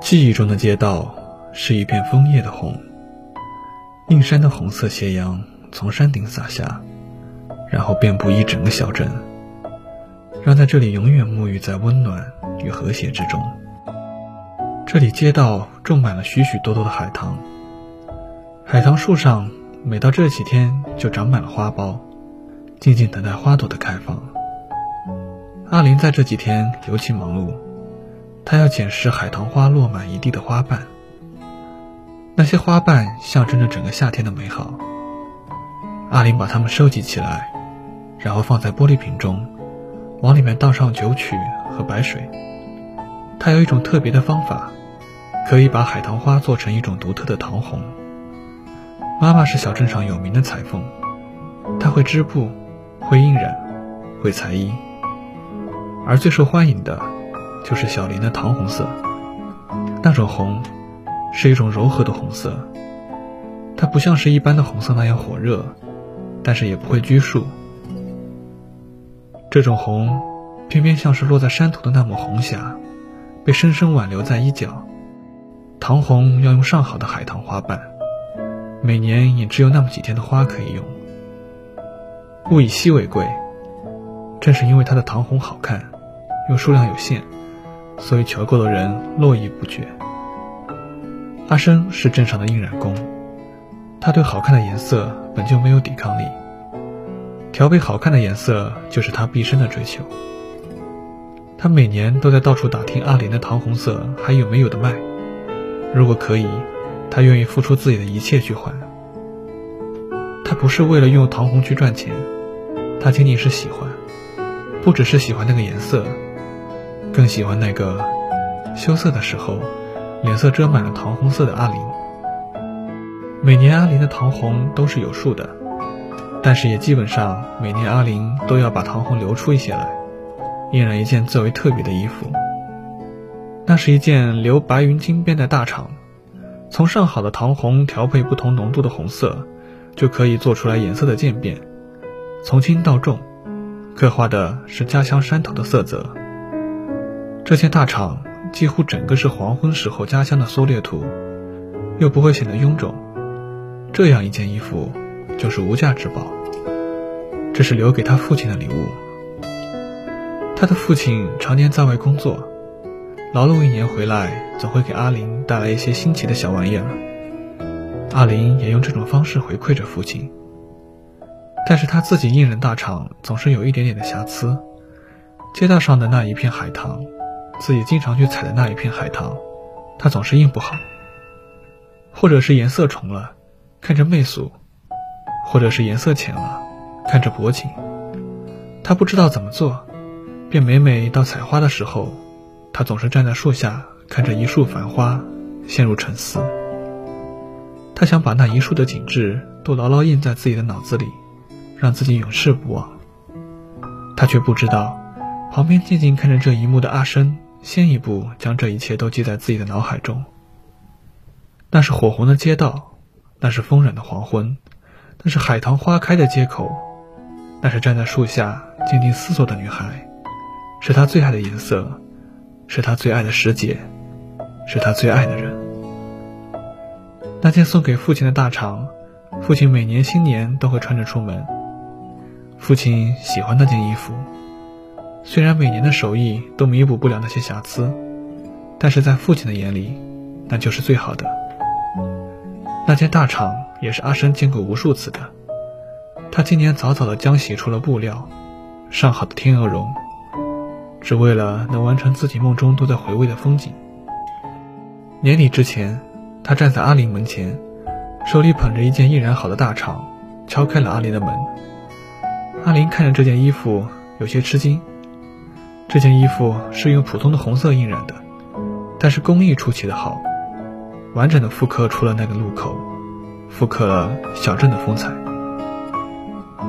记忆中的街道是一片枫叶的红，映山的红色斜阳从山顶洒下，然后遍布一整个小镇，让在这里永远沐浴在温暖与和谐之中。这里街道种满了许许多多的海棠，海棠树上每到这几天就长满了花苞，静静等待花朵的开放。阿林在这几天尤其忙碌，他要捡拾海棠花落满一地的花瓣。那些花瓣象征着整个夏天的美好。阿林把它们收集起来，然后放在玻璃瓶中，往里面倒上酒曲和白水。他有一种特别的方法，可以把海棠花做成一种独特的桃红。妈妈是小镇上有名的裁缝，她会织布，会印染，会裁衣。而最受欢迎的，就是小林的桃红色。那种红，是一种柔和的红色。它不像是一般的红色那样火热，但是也不会拘束。这种红，偏偏像是落在山头的那抹红霞，被深深挽留在衣角。桃红要用上好的海棠花瓣，每年也只有那么几天的花可以用。物以稀为贵，正是因为它的桃红好看。又数量有限，所以求购的人络绎不绝。阿生是镇上的印染工，他对好看的颜色本就没有抵抗力，调配好看的颜色就是他毕生的追求。他每年都在到处打听阿林的桃红色还有没有的卖，如果可以，他愿意付出自己的一切去换。他不是为了用桃红去赚钱，他仅仅是喜欢，不只是喜欢那个颜色。更喜欢那个羞涩的时候，脸色遮满了桃红色的阿林。每年阿林的桃红都是有数的，但是也基本上每年阿林都要把桃红留出一些来，印染一件最为特别的衣服。那是一件留白云金边的大氅，从上好的桃红调配不同浓度的红色，就可以做出来颜色的渐变，从轻到重，刻画的是家乡山头的色泽。这件大氅几乎整个是黄昏时候家乡的缩略图，又不会显得臃肿。这样一件衣服就是无价之宝。这是留给他父亲的礼物。他的父亲常年在外工作，劳碌一年回来，总会给阿林带来一些新奇的小玩意儿。阿林也用这种方式回馈着父亲。但是他自己印染大氅总是有一点点的瑕疵。街道上的那一片海棠。自己经常去采的那一片海棠，他总是印不好，或者是颜色重了，看着媚俗；或者是颜色浅了，看着薄情。他不知道怎么做，便每每到采花的时候，他总是站在树下看着一束繁花，陷入沉思。他想把那一束的景致都牢牢印在自己的脑子里，让自己永世不忘。他却不知道，旁边静静看着这一幕的阿生。先一步将这一切都记在自己的脑海中。那是火红的街道，那是风软的黄昏，那是海棠花开的街口，那是站在树下静静思索的女孩，是他最爱的颜色，是他最爱的时节，是他最爱的人。那件送给父亲的大氅，父亲每年新年都会穿着出门。父亲喜欢那件衣服。虽然每年的手艺都弥补不了那些瑕疵，但是在父亲的眼里，那就是最好的。那件大厂也是阿生见过无数次的。他今年早早的将洗出了布料，上好的天鹅绒，只为了能完成自己梦中都在回味的风景。年底之前，他站在阿林门前，手里捧着一件印染好的大厂，敲开了阿林的门。阿林看着这件衣服，有些吃惊。这件衣服是用普通的红色印染的，但是工艺出奇的好，完整的复刻出了那个路口，复刻了小镇的风采。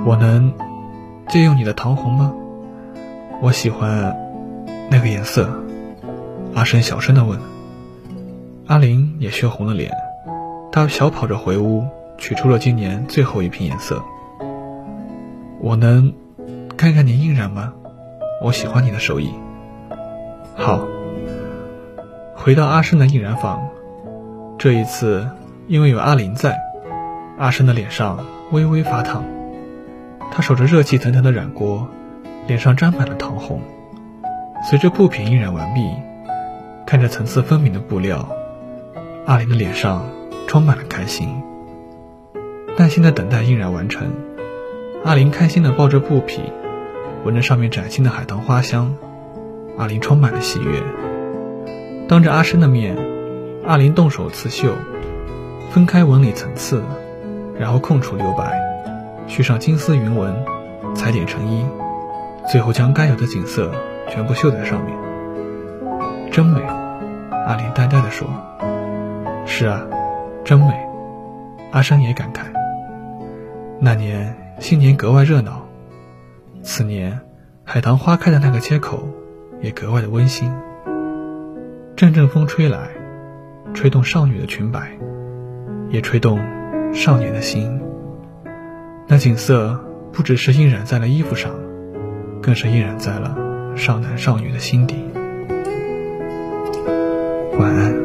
我能借用你的桃红吗？我喜欢那个颜色。阿生小声的问。阿林也羞红了脸，他小跑着回屋，取出了今年最后一瓶颜色。我能看看你印染吗？我喜欢你的手艺。好。回到阿生的印染坊，这一次因为有阿林在，阿生的脸上微微发烫。他守着热气腾腾的染锅，脸上沾满了糖红。随着布品印染完毕，看着层次分明的布料，阿林的脸上充满了开心。耐心的等待印染完成，阿林开心的抱着布匹，闻着上面崭新的海棠花香，阿林充满了喜悦。当着阿生的面，阿林动手刺绣，分开纹理层次，然后空出留白，续上金丝云纹，裁点成衣，最后将该有的景色全部绣在上面。真美，阿林呆呆地说：“是啊，真美。”阿生也感慨。那年新年格外热闹，此年海棠花开的那个街口也格外的温馨。阵阵风吹来，吹动少女的裙摆，也吹动少年的心。那景色不只是印染在了衣服上，更是印染在了少男少女的心底。晚安。